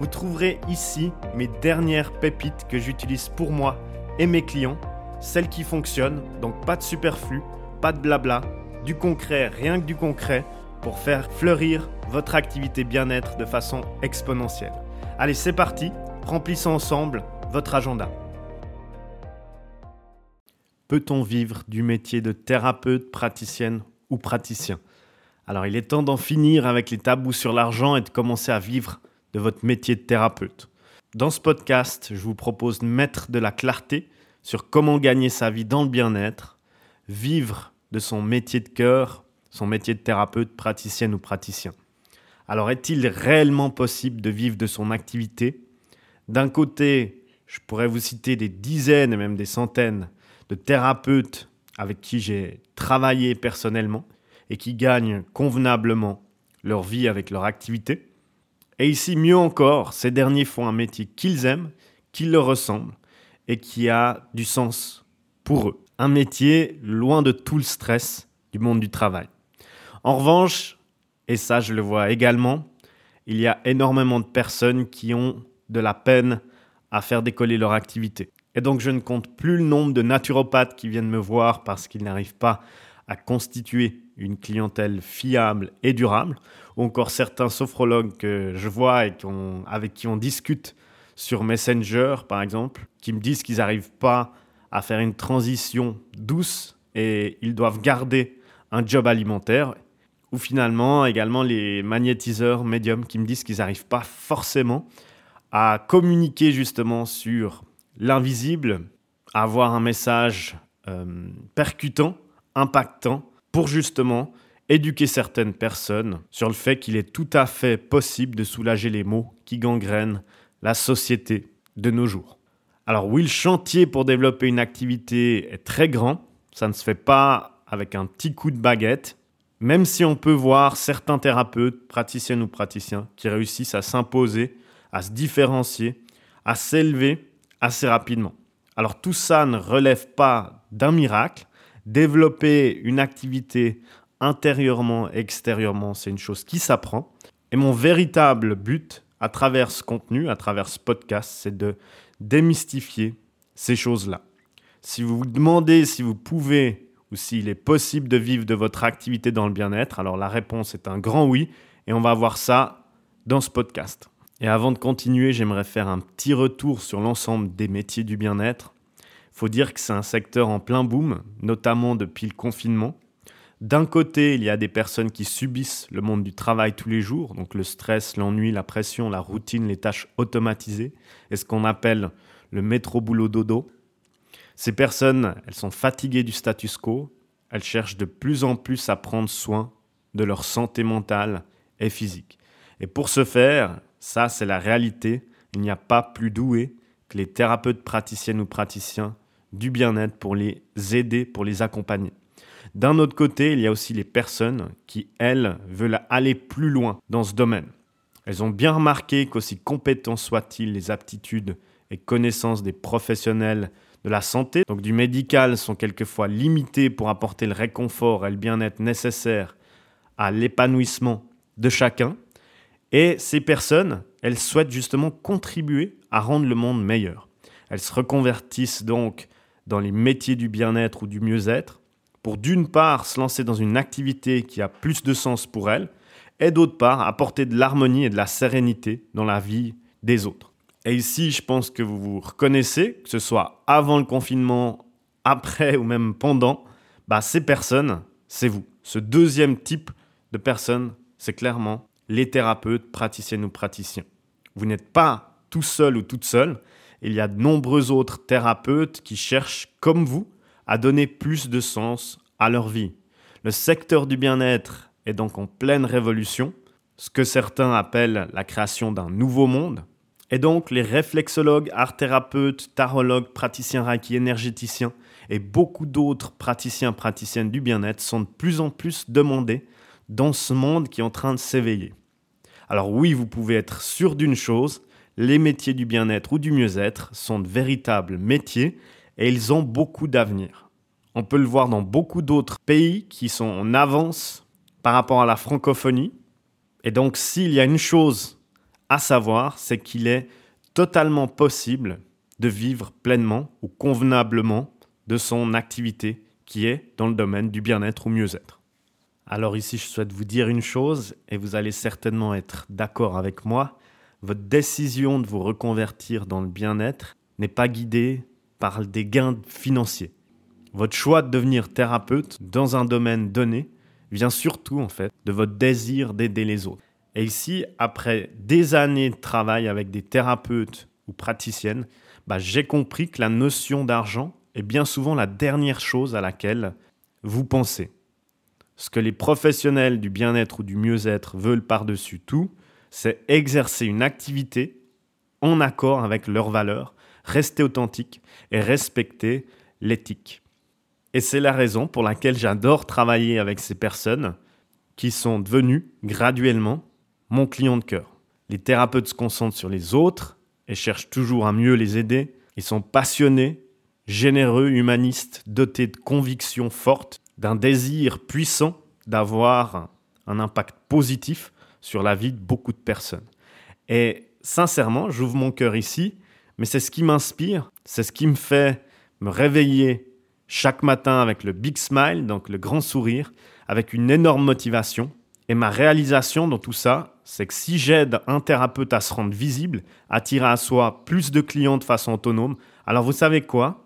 Vous trouverez ici mes dernières pépites que j'utilise pour moi et mes clients, celles qui fonctionnent, donc pas de superflu, pas de blabla, du concret, rien que du concret, pour faire fleurir votre activité bien-être de façon exponentielle. Allez, c'est parti, remplissons ensemble votre agenda. Peut-on vivre du métier de thérapeute, praticienne ou praticien? Alors il est temps d'en finir avec les tabous sur l'argent et de commencer à vivre de votre métier de thérapeute. Dans ce podcast, je vous propose de mettre de la clarté sur comment gagner sa vie dans le bien-être, vivre de son métier de cœur, son métier de thérapeute, praticienne ou praticien. Alors est-il réellement possible de vivre de son activité? D'un côté, je pourrais vous citer des dizaines et même des centaines de thérapeutes avec qui j'ai travaillé personnellement et qui gagnent convenablement leur vie avec leur activité. Et ici, mieux encore, ces derniers font un métier qu'ils aiment, qui leur ressemble et qui a du sens pour eux. Un métier loin de tout le stress du monde du travail. En revanche, et ça je le vois également, il y a énormément de personnes qui ont de la peine à faire décoller leur activité. Et donc je ne compte plus le nombre de naturopathes qui viennent me voir parce qu'ils n'arrivent pas à constituer une clientèle fiable et durable, ou encore certains sophrologues que je vois et avec qui on discute sur Messenger, par exemple, qui me disent qu'ils n'arrivent pas à faire une transition douce et ils doivent garder un job alimentaire. Ou finalement, également les magnétiseurs médiums qui me disent qu'ils n'arrivent pas forcément à communiquer justement sur l'invisible, avoir un message euh, percutant, impactant, pour justement éduquer certaines personnes sur le fait qu'il est tout à fait possible de soulager les maux qui gangrènent la société de nos jours. Alors oui, le chantier pour développer une activité est très grand, ça ne se fait pas avec un petit coup de baguette, même si on peut voir certains thérapeutes, praticiennes ou praticiens, qui réussissent à s'imposer, à se différencier, à s'élever assez rapidement. Alors tout ça ne relève pas d'un miracle. Développer une activité intérieurement, extérieurement, c'est une chose qui s'apprend. Et mon véritable but à travers ce contenu, à travers ce podcast, c'est de démystifier ces choses-là. Si vous vous demandez si vous pouvez ou s'il est possible de vivre de votre activité dans le bien-être, alors la réponse est un grand oui, et on va voir ça dans ce podcast. Et avant de continuer, j'aimerais faire un petit retour sur l'ensemble des métiers du bien-être. Faut dire que c'est un secteur en plein boom, notamment depuis le confinement. D'un côté, il y a des personnes qui subissent le monde du travail tous les jours, donc le stress, l'ennui, la pression, la routine, les tâches automatisées, et ce qu'on appelle le métro-boulot-dodo. Ces personnes, elles sont fatiguées du status quo, elles cherchent de plus en plus à prendre soin de leur santé mentale et physique. Et pour ce faire, ça c'est la réalité, il n'y a pas plus doué que les thérapeutes praticiennes ou praticiens du bien-être pour les aider, pour les accompagner. D'un autre côté, il y a aussi les personnes qui, elles, veulent aller plus loin dans ce domaine. Elles ont bien remarqué qu'aussi compétents soient-ils les aptitudes et connaissances des professionnels de la santé, donc du médical, sont quelquefois limitées pour apporter le réconfort et le bien-être nécessaires à l'épanouissement de chacun. Et ces personnes, elles souhaitent justement contribuer à rendre le monde meilleur. Elles se reconvertissent donc dans les métiers du bien-être ou du mieux-être pour d'une part se lancer dans une activité qui a plus de sens pour elles, et d'autre part apporter de l'harmonie et de la sérénité dans la vie des autres. Et ici, je pense que vous vous reconnaissez, que ce soit avant le confinement, après ou même pendant, bah, ces personnes, c'est vous. Ce deuxième type de personnes, c'est clairement les thérapeutes, praticiennes ou praticiens. Vous n'êtes pas tout seul ou toute seule. Il y a de nombreux autres thérapeutes qui cherchent, comme vous, à donner plus de sens à leur vie. Le secteur du bien-être est donc en pleine révolution, ce que certains appellent la création d'un nouveau monde. Et donc, les réflexologues, art thérapeutes, tarologues, praticiens Reiki, énergéticiens et beaucoup d'autres praticiens, praticiennes du bien-être sont de plus en plus demandés dans ce monde qui est en train de s'éveiller. Alors oui, vous pouvez être sûr d'une chose, les métiers du bien-être ou du mieux-être sont de véritables métiers et ils ont beaucoup d'avenir. On peut le voir dans beaucoup d'autres pays qui sont en avance par rapport à la francophonie. Et donc s'il y a une chose à savoir, c'est qu'il est totalement possible de vivre pleinement ou convenablement de son activité qui est dans le domaine du bien-être ou mieux-être. Alors ici, je souhaite vous dire une chose, et vous allez certainement être d'accord avec moi, votre décision de vous reconvertir dans le bien-être n'est pas guidée par des gains financiers. Votre choix de devenir thérapeute dans un domaine donné vient surtout en fait de votre désir d'aider les autres. Et ici, après des années de travail avec des thérapeutes ou praticiennes, bah, j'ai compris que la notion d'argent est bien souvent la dernière chose à laquelle vous pensez. Ce que les professionnels du bien-être ou du mieux-être veulent par-dessus tout, c'est exercer une activité en accord avec leurs valeurs, rester authentique et respecter l'éthique. Et c'est la raison pour laquelle j'adore travailler avec ces personnes qui sont devenues graduellement mon client de cœur. Les thérapeutes se concentrent sur les autres et cherchent toujours à mieux les aider. Ils sont passionnés, généreux, humanistes, dotés de convictions fortes, d'un désir puissant d'avoir un impact positif sur la vie de beaucoup de personnes. Et sincèrement, j'ouvre mon cœur ici, mais c'est ce qui m'inspire, c'est ce qui me fait me réveiller chaque matin avec le big smile, donc le grand sourire, avec une énorme motivation. Et ma réalisation dans tout ça, c'est que si j'aide un thérapeute à se rendre visible, attirer à soi plus de clients de façon autonome, alors vous savez quoi?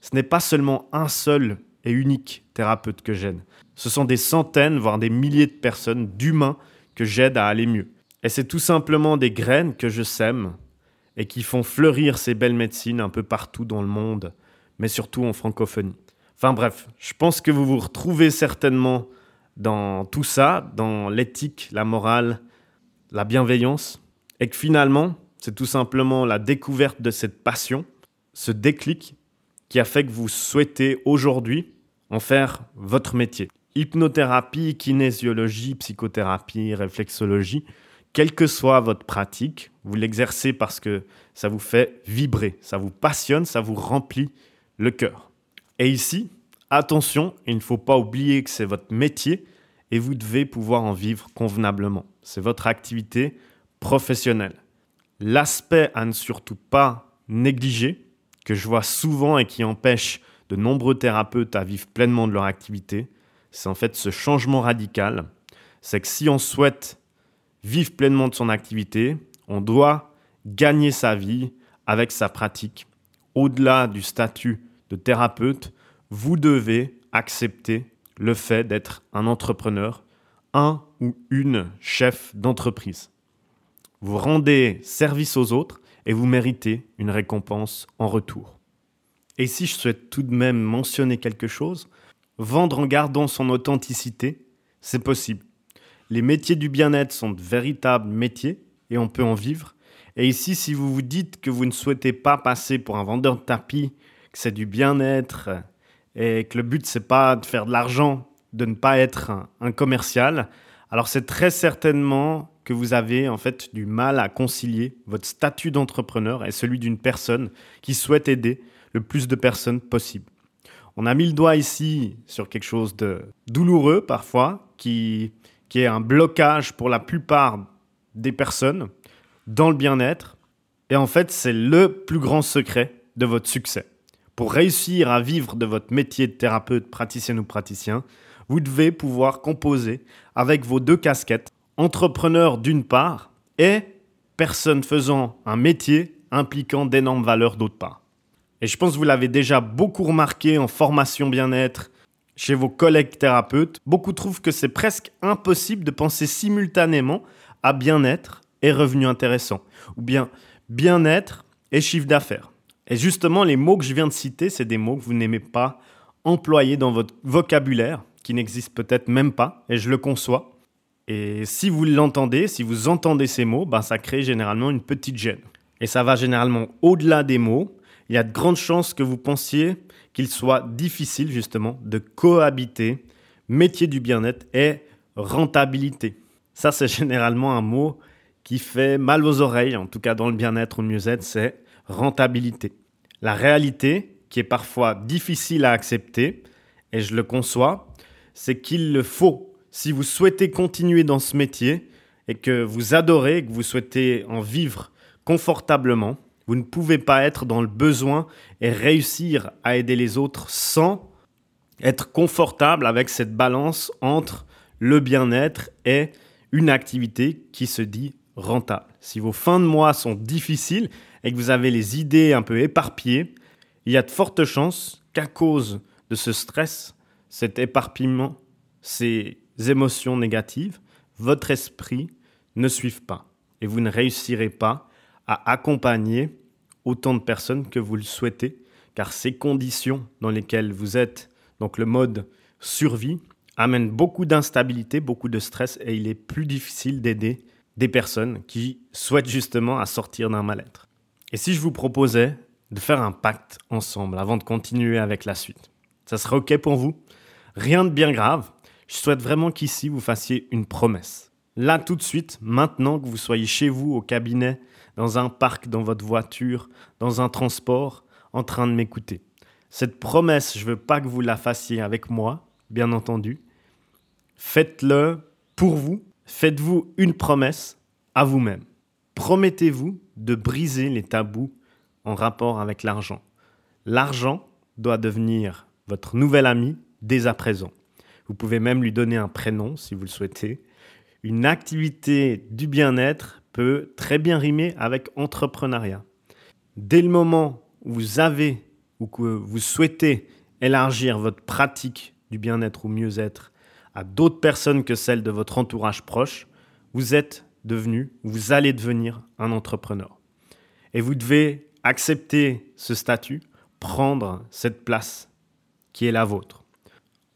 Ce n'est pas seulement un seul et unique thérapeute que j'aide. Ce sont des centaines, voire des milliers de personnes, d'humains que j'aide à aller mieux. Et c'est tout simplement des graines que je sème et qui font fleurir ces belles médecines un peu partout dans le monde, mais surtout en francophonie. Enfin bref, je pense que vous vous retrouvez certainement dans tout ça, dans l'éthique, la morale, la bienveillance, et que finalement, c'est tout simplement la découverte de cette passion, ce déclic, qui a fait que vous souhaitez aujourd'hui en faire votre métier. Hypnothérapie, kinésiologie, psychothérapie, réflexologie, quelle que soit votre pratique, vous l'exercez parce que ça vous fait vibrer, ça vous passionne, ça vous remplit le cœur. Et ici, attention, il ne faut pas oublier que c'est votre métier et vous devez pouvoir en vivre convenablement c'est votre activité professionnelle. L'aspect à ne surtout pas négliger, que je vois souvent et qui empêche de nombreux thérapeutes à vivre pleinement de leur activité, c'est en fait ce changement radical. C'est que si on souhaite vivre pleinement de son activité, on doit gagner sa vie avec sa pratique. Au-delà du statut de thérapeute, vous devez accepter le fait d'être un entrepreneur un ou une chef d'entreprise. Vous rendez service aux autres et vous méritez une récompense en retour. Et si je souhaite tout de même mentionner quelque chose, vendre en gardant son authenticité, c'est possible. Les métiers du bien-être sont de véritables métiers et on peut en vivre. Et ici, si vous vous dites que vous ne souhaitez pas passer pour un vendeur de tapis, que c'est du bien-être et que le but c'est pas de faire de l'argent, de ne pas être un, commercial, alors c'est très certainement que vous avez en fait du mal à concilier votre statut d'entrepreneur et celui d'une personne qui souhaite aider le plus de personnes possible. On a mis le doigt ici sur quelque chose de douloureux parfois, qui, qui est un blocage pour la plupart des personnes dans le bien-être. Et en fait, c'est le plus grand secret de votre succès. Pour réussir à vivre de votre métier de thérapeute, praticien ou praticien, vous devez pouvoir composer avec vos deux casquettes, entrepreneur d'une part et personne faisant un métier impliquant d'énormes valeurs d'autre part. Et je pense que vous l'avez déjà beaucoup remarqué en formation bien-être chez vos collègues thérapeutes, beaucoup trouvent que c'est presque impossible de penser simultanément à bien-être et revenus intéressants, ou bien bien-être et chiffre d'affaires. Et justement, les mots que je viens de citer, c'est des mots que vous n'aimez pas employer dans votre vocabulaire, qui n'existe peut-être même pas, et je le conçois. Et si vous l'entendez, si vous entendez ces mots, ben ça crée généralement une petite gêne. et ça va généralement au-delà des mots, il y a de grandes chances que vous pensiez qu'il soit difficile justement de cohabiter métier du bien-être et rentabilité. Ça, c'est généralement un mot qui fait mal aux oreilles, en tout cas dans le bien-être ou le mieux-être, c'est rentabilité. La réalité, qui est parfois difficile à accepter, et je le conçois, c'est qu'il le faut. Si vous souhaitez continuer dans ce métier et que vous adorez, que vous souhaitez en vivre confortablement, vous ne pouvez pas être dans le besoin et réussir à aider les autres sans être confortable avec cette balance entre le bien-être et une activité qui se dit rentable. Si vos fins de mois sont difficiles et que vous avez les idées un peu éparpillées, il y a de fortes chances qu'à cause de ce stress, cet éparpillement, ces émotions négatives, votre esprit ne suive pas et vous ne réussirez pas à accompagner autant de personnes que vous le souhaitez, car ces conditions dans lesquelles vous êtes, donc le mode survie, amènent beaucoup d'instabilité, beaucoup de stress, et il est plus difficile d'aider des personnes qui souhaitent justement à sortir d'un mal-être. Et si je vous proposais de faire un pacte ensemble avant de continuer avec la suite, ça serait OK pour vous? Rien de bien grave, je souhaite vraiment qu'ici vous fassiez une promesse. Là tout de suite, maintenant que vous soyez chez vous, au cabinet, dans un parc, dans votre voiture, dans un transport, en train de m'écouter. Cette promesse, je ne veux pas que vous la fassiez avec moi, bien entendu. Faites-le pour vous. Faites-vous une promesse à vous-même. Promettez-vous de briser les tabous en rapport avec l'argent. L'argent doit devenir votre nouvel ami dès à présent. Vous pouvez même lui donner un prénom si vous le souhaitez. Une activité du bien-être peut très bien rimer avec entrepreneuriat. Dès le moment où vous avez ou que vous souhaitez élargir votre pratique du bien-être ou mieux-être à d'autres personnes que celles de votre entourage proche, vous êtes devenu, vous allez devenir un entrepreneur. Et vous devez accepter ce statut, prendre cette place qui est la vôtre.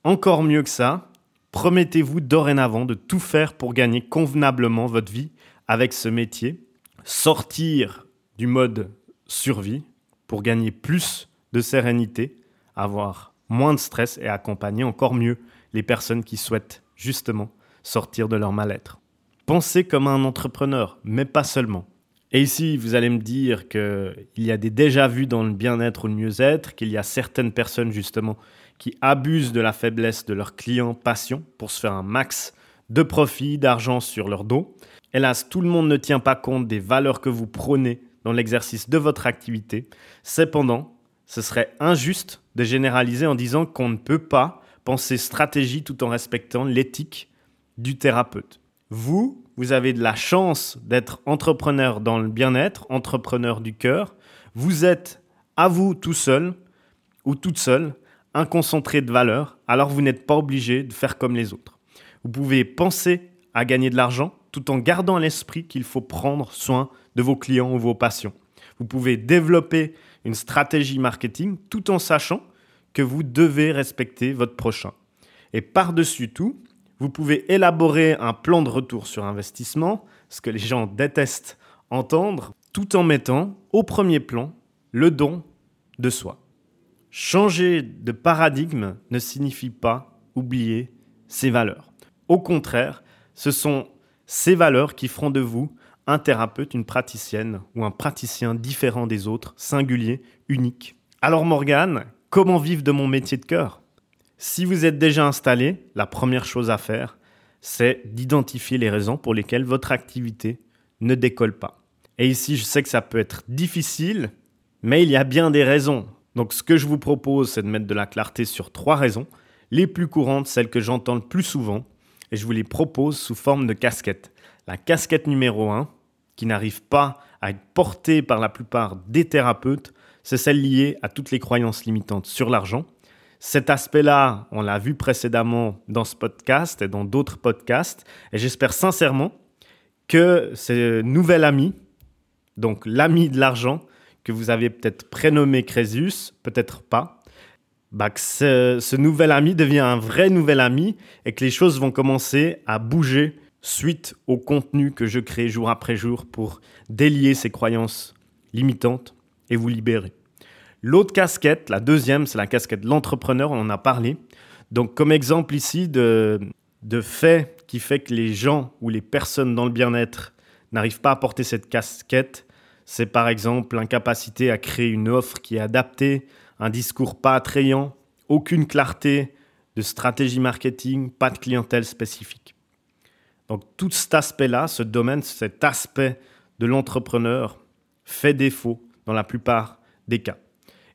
Encore mieux que ça, promettez-vous dorénavant de tout faire pour gagner convenablement votre vie avec ce métier, sortir du mode survie pour gagner plus de sérénité, avoir moins de stress et accompagner encore mieux les personnes qui souhaitent justement sortir de leur mal-être. Pensez comme un entrepreneur, mais pas seulement. Et ici, vous allez me dire qu'il y a des déjà-vus dans le bien-être ou le mieux-être, qu'il y a certaines personnes justement qui abusent de la faiblesse de leurs clients patients pour se faire un max de profit, d'argent sur leur dos. Hélas, tout le monde ne tient pas compte des valeurs que vous prônez dans l'exercice de votre activité. Cependant, ce serait injuste de généraliser en disant qu'on ne peut pas penser stratégie tout en respectant l'éthique du thérapeute. Vous, vous avez de la chance d'être entrepreneur dans le bien-être, entrepreneur du cœur. Vous êtes à vous tout seul ou toute seule un concentré de valeur, alors vous n'êtes pas obligé de faire comme les autres. Vous pouvez penser à gagner de l'argent tout en gardant à l'esprit qu'il faut prendre soin de vos clients ou vos patients. Vous pouvez développer une stratégie marketing tout en sachant que vous devez respecter votre prochain. Et par-dessus tout, vous pouvez élaborer un plan de retour sur investissement, ce que les gens détestent entendre, tout en mettant au premier plan le don de soi. Changer de paradigme ne signifie pas oublier ses valeurs. Au contraire, ce sont ces valeurs qui feront de vous un thérapeute, une praticienne ou un praticien différent des autres, singulier, unique. Alors Morgane, comment vivre de mon métier de cœur? Si vous êtes déjà installé, la première chose à faire, c'est d'identifier les raisons pour lesquelles votre activité ne décolle pas. Et ici, je sais que ça peut être difficile, mais il y a bien des raisons. Donc ce que je vous propose, c'est de mettre de la clarté sur trois raisons, les plus courantes, celles que j'entends le plus souvent, et je vous les propose sous forme de casquette. La casquette numéro 1, qui n'arrive pas à être portée par la plupart des thérapeutes, c'est celle liée à toutes les croyances limitantes sur l'argent. Cet aspect-là, on l'a vu précédemment dans ce podcast et dans d'autres podcasts, et j'espère sincèrement que ce nouvel ami, donc l'ami de l'argent, que vous avez peut-être prénommé Crésus, peut-être pas, bah, que ce, nouvel ami devient un vrai nouvel ami et que les choses vont commencer à bouger suite au contenu que je crée jour après jour pour délier ces croyances limitantes et vous libérer. L'autre casquette, la deuxième, c'est la casquette de l'entrepreneur, on en a parlé. Donc comme exemple ici de, de fait qui fait que les gens ou les personnes dans le bien-être n'arrivent pas à porter cette casquette, c'est par exemple l'incapacité à créer une offre qui est adaptée, un discours pas attrayant, aucune clarté de stratégie marketing, pas de clientèle spécifique. Donc tout cet aspect-là, ce domaine, cet aspect de l'entrepreneur fait défaut dans la plupart des cas.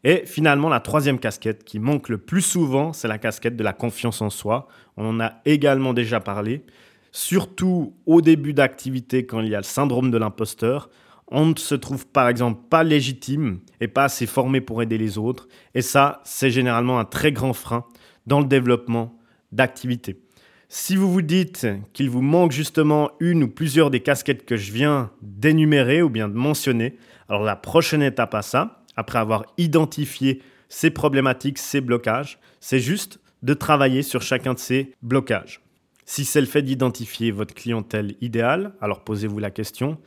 Et finalement, la troisième casquette qui manque le plus souvent, c'est la casquette de la confiance en soi. On en a également déjà parlé. Surtout au début d'activité, quand il y a le syndrome de l'imposteur, on ne se trouve par exemple pas légitime et pas assez formé pour aider les autres. Et ça, c'est généralement un très grand frein dans le développement d'activité. Si vous vous dites qu'il vous manque justement une ou plusieurs des casquettes que je viens d'énumérer ou bien de mentionner, alors la prochaine étape à ça, après avoir identifié ces problématiques, ces blocages, c'est juste de travailler sur chacun de ces blocages. Si c'est le fait d'identifier votre clientèle idéale, alors posez-vous la question,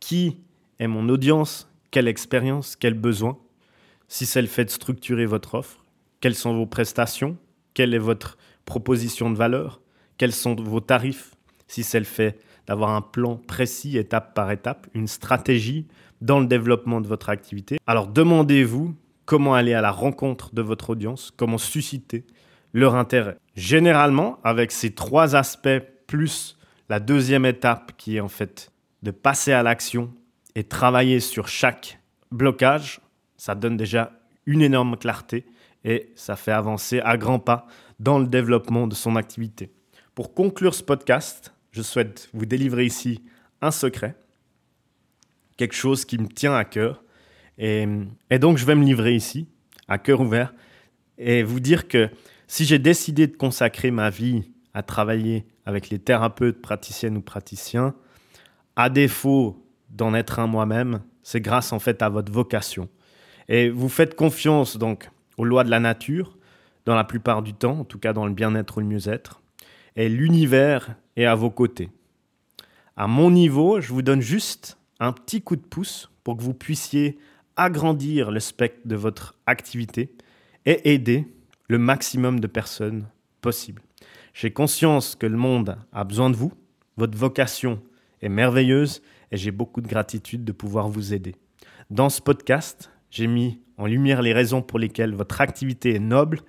qui est mon audience Quelle expérience Quel besoin Si c'est le fait de structurer votre offre, quelles sont vos prestations Quelle est votre proposition de valeur Quels sont vos tarifs Si c'est le fait d'avoir un plan précis étape par étape, une stratégie dans le développement de votre activité. Alors demandez-vous comment aller à la rencontre de votre audience, comment susciter leur intérêt. Généralement, avec ces trois aspects, plus la deuxième étape qui est en fait de passer à l'action et travailler sur chaque blocage, ça donne déjà une énorme clarté et ça fait avancer à grands pas dans le développement de son activité. Pour conclure ce podcast, je souhaite vous délivrer ici un secret quelque chose qui me tient à cœur. Et, donc, je vais me livrer ici, à cœur ouvert, et vous dire que si j'ai décidé de consacrer ma vie à travailler avec les thérapeutes, praticiennes ou praticiens, à défaut d'en être un moi-même, c'est grâce en fait à votre vocation. Et vous faites confiance donc aux lois de la nature, dans la plupart du temps, en tout cas dans le bien-être ou le mieux-être, et l'univers est à vos côtés. À mon niveau, je vous donne juste un petit coup de pouce pour que vous puissiez agrandir le spectre de votre activité et aider le maximum de personnes possible. J'ai conscience que le monde a besoin de vous, votre vocation est merveilleuse et j'ai beaucoup de gratitude de pouvoir vous aider. Dans ce podcast, j'ai mis en lumière les raisons pour lesquelles votre activité est noble,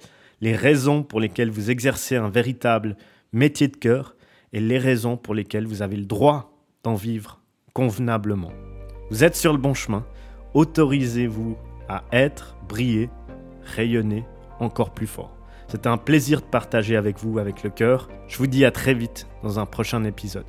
les raisons pour lesquelles vous exercez un véritable métier de cœur et les raisons pour lesquelles vous avez le droit d'en vivre convenablement. Vous êtes sur le bon chemin. Autorisez-vous à être, briller, rayonner encore plus fort. C'est un plaisir de partager avec vous avec le cœur. Je vous dis à très vite dans un prochain épisode.